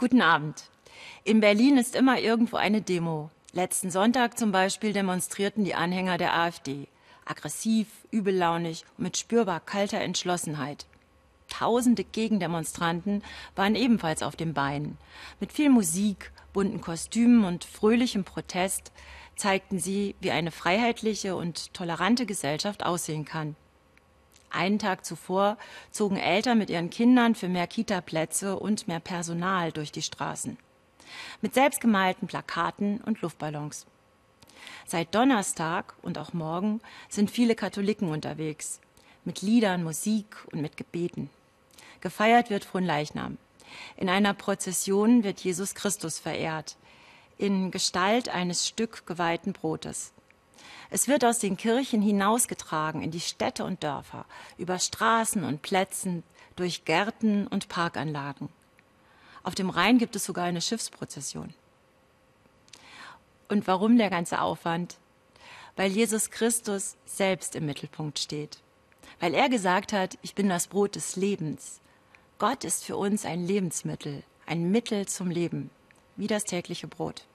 Guten Abend. In Berlin ist immer irgendwo eine Demo. Letzten Sonntag zum Beispiel demonstrierten die Anhänger der AfD. Aggressiv, übellaunig und mit spürbar kalter Entschlossenheit. Tausende Gegendemonstranten waren ebenfalls auf den Beinen. Mit viel Musik, bunten Kostümen und fröhlichem Protest zeigten sie, wie eine freiheitliche und tolerante Gesellschaft aussehen kann. Einen Tag zuvor zogen Eltern mit ihren Kindern für mehr Kita-Plätze und mehr Personal durch die Straßen. Mit selbstgemalten Plakaten und Luftballons. Seit Donnerstag und auch morgen sind viele Katholiken unterwegs. Mit Liedern, Musik und mit Gebeten. Gefeiert wird Fronleichnam. In einer Prozession wird Jesus Christus verehrt. In Gestalt eines Stück geweihten Brotes. Es wird aus den Kirchen hinausgetragen in die Städte und Dörfer, über Straßen und Plätzen, durch Gärten und Parkanlagen. Auf dem Rhein gibt es sogar eine Schiffsprozession. Und warum der ganze Aufwand? Weil Jesus Christus selbst im Mittelpunkt steht. Weil er gesagt hat, ich bin das Brot des Lebens. Gott ist für uns ein Lebensmittel, ein Mittel zum Leben, wie das tägliche Brot.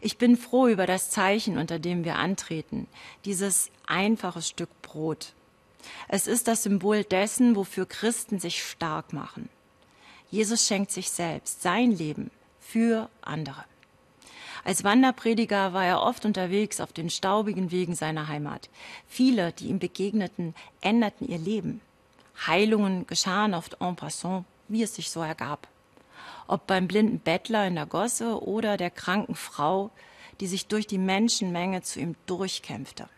Ich bin froh über das Zeichen, unter dem wir antreten, dieses einfache Stück Brot. Es ist das Symbol dessen, wofür Christen sich stark machen. Jesus schenkt sich selbst, sein Leben für andere. Als Wanderprediger war er oft unterwegs auf den staubigen Wegen seiner Heimat. Viele, die ihm begegneten, änderten ihr Leben. Heilungen geschahen oft en passant, wie es sich so ergab ob beim blinden Bettler in der Gosse oder der kranken Frau, die sich durch die Menschenmenge zu ihm durchkämpfte.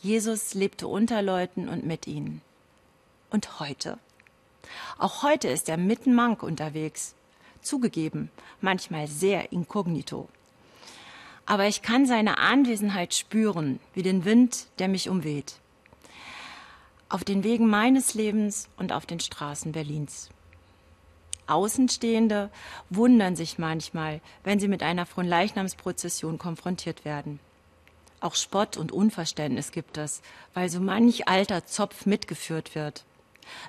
Jesus lebte unter Leuten und mit ihnen. Und heute? Auch heute ist er mitten Mank unterwegs. Zugegeben, manchmal sehr inkognito. Aber ich kann seine Anwesenheit spüren, wie den Wind, der mich umweht. Auf den Wegen meines Lebens und auf den Straßen Berlins. Außenstehende wundern sich manchmal, wenn sie mit einer Fronleichnamsprozession konfrontiert werden. Auch Spott und Unverständnis gibt es, weil so manch alter Zopf mitgeführt wird.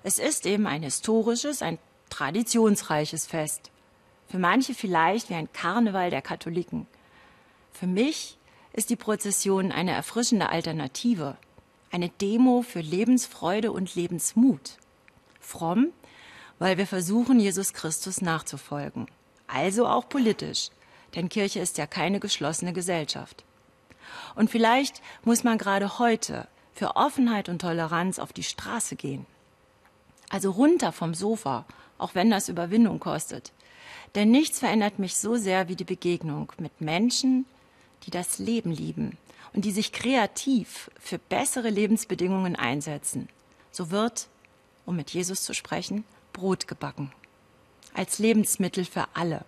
Es ist eben ein historisches, ein traditionsreiches Fest. Für manche vielleicht wie ein Karneval der Katholiken. Für mich ist die Prozession eine erfrischende Alternative, eine Demo für Lebensfreude und Lebensmut. Fromm, weil wir versuchen, Jesus Christus nachzufolgen. Also auch politisch, denn Kirche ist ja keine geschlossene Gesellschaft. Und vielleicht muss man gerade heute für Offenheit und Toleranz auf die Straße gehen. Also runter vom Sofa, auch wenn das Überwindung kostet. Denn nichts verändert mich so sehr wie die Begegnung mit Menschen, die das Leben lieben und die sich kreativ für bessere Lebensbedingungen einsetzen. So wird, um mit Jesus zu sprechen, Brot gebacken. Als Lebensmittel für alle.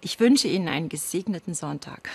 Ich wünsche Ihnen einen gesegneten Sonntag.